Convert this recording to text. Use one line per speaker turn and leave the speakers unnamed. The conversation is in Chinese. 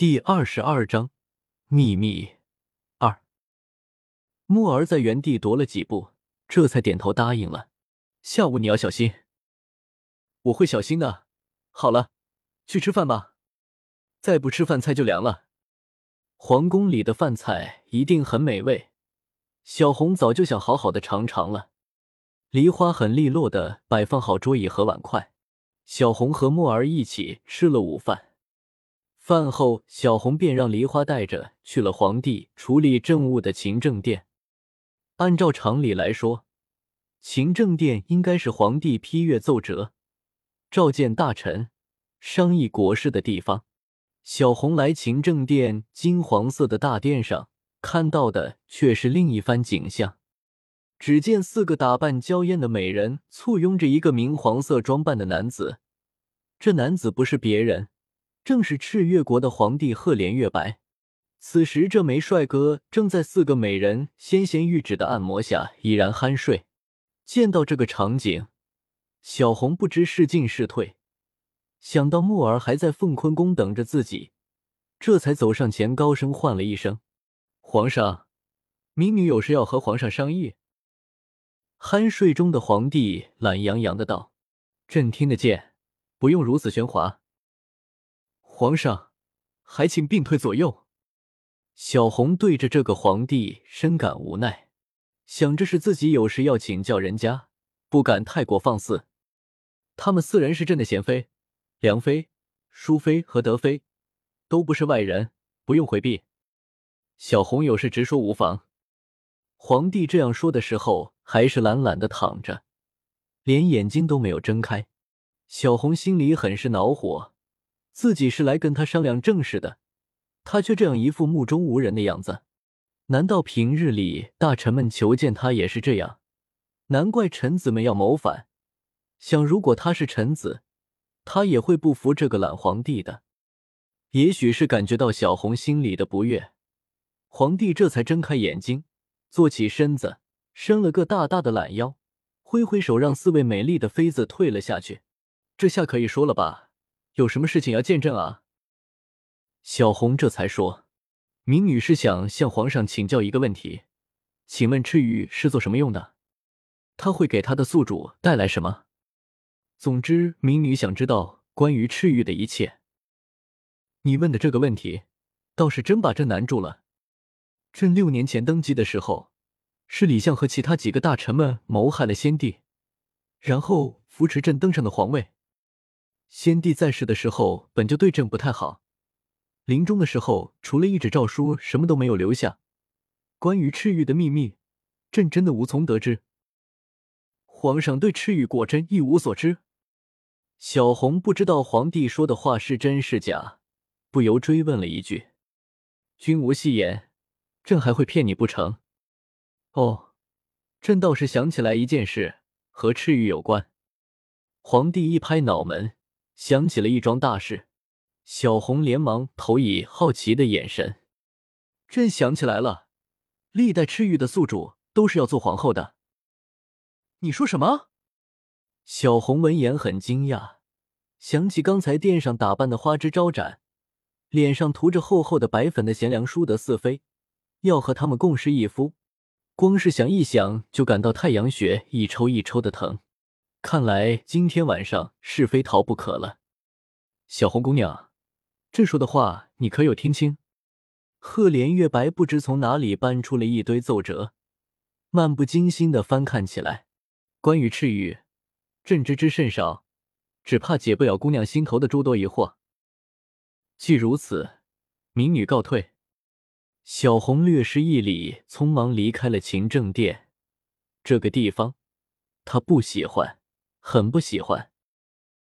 第二十二章秘密二。木儿在原地踱了几步，这才点头答应了。下午你要小心。我会小心的。好了，去吃饭吧。再不吃饭，菜就凉了。皇宫里的饭菜一定很美味，小红早就想好好的尝尝了。梨花很利落的摆放好桌椅和碗筷，小红和木儿一起吃了午饭。饭后，小红便让梨花带着去了皇帝处理政务的勤政殿。按照常理来说，勤政殿应该是皇帝批阅奏折、召见大臣、商议国事的地方。小红来勤政殿金黄色的大殿上，看到的却是另一番景象。只见四个打扮娇艳的美人簇拥着一个明黄色装扮的男子，这男子不是别人。正是赤月国的皇帝赫连月白。此时，这枚帅哥正在四个美人纤纤玉指的按摩下已然酣睡。见到这个场景，小红不知是进是退，想到木儿还在凤坤宫等着自己，这才走上前，高声唤了一声：“皇上，民女有事要和皇上商议。”酣睡中的皇帝懒洋洋的道：“朕听得见，不用如此喧哗。”皇上，还请并退左右。小红对着这个皇帝深感无奈，想着是自己有事要请教人家，不敢太过放肆。他们四人是朕的贤妃，良妃、淑妃和德妃，都不是外人，不用回避。小红有事直说无妨。皇帝这样说的时候，还是懒懒的躺着，连眼睛都没有睁开。小红心里很是恼火。自己是来跟他商量正事的，他却这样一副目中无人的样子。难道平日里大臣们求见他也是这样？难怪臣子们要谋反。想如果他是臣子，他也会不服这个懒皇帝的。也许是感觉到小红心里的不悦，皇帝这才睁开眼睛，坐起身子，伸了个大大的懒腰，挥挥手让四位美丽的妃子退了下去。这下可以说了吧？有什么事情要见朕啊？小红这才说：“明女是想向皇上请教一个问题，请问赤玉是做什么用的？他会给他的宿主带来什么？总之，明女想知道关于赤玉的一切。你问的这个问题，倒是真把朕难住了。朕六年前登基的时候，是李相和其他几个大臣们谋害了先帝，然后扶持朕登上的皇位。”先帝在世的时候本就对朕不太好，临终的时候除了一纸诏书，什么都没有留下。关于赤玉的秘密，朕真的无从得知。皇上对赤玉果真一无所知。小红不知道皇帝说的话是真是假，不由追问了一句：“君无戏言，朕还会骗你不成？”哦，朕倒是想起来一件事，和赤玉有关。皇帝一拍脑门。想起了一桩大事，小红连忙投以好奇的眼神。朕想起来了，历代赤玉的宿主都是要做皇后的。你说什么？小红闻言很惊讶，想起刚才殿上打扮的花枝招展，脸上涂着厚厚的白粉的贤良淑德四妃，要和他们共侍一夫，光是想一想就感到太阳穴一抽一抽的疼。看来今天晚上是非逃不可了，小红姑娘，朕说的话你可有听清？赫连月白不知从哪里搬出了一堆奏折，漫不经心的翻看起来。关于赤玉，朕知之甚少，只怕解不了姑娘心头的诸多疑惑。既如此，民女告退。小红略施一礼，匆忙离开了勤政殿。这个地方，她不喜欢。很不喜欢。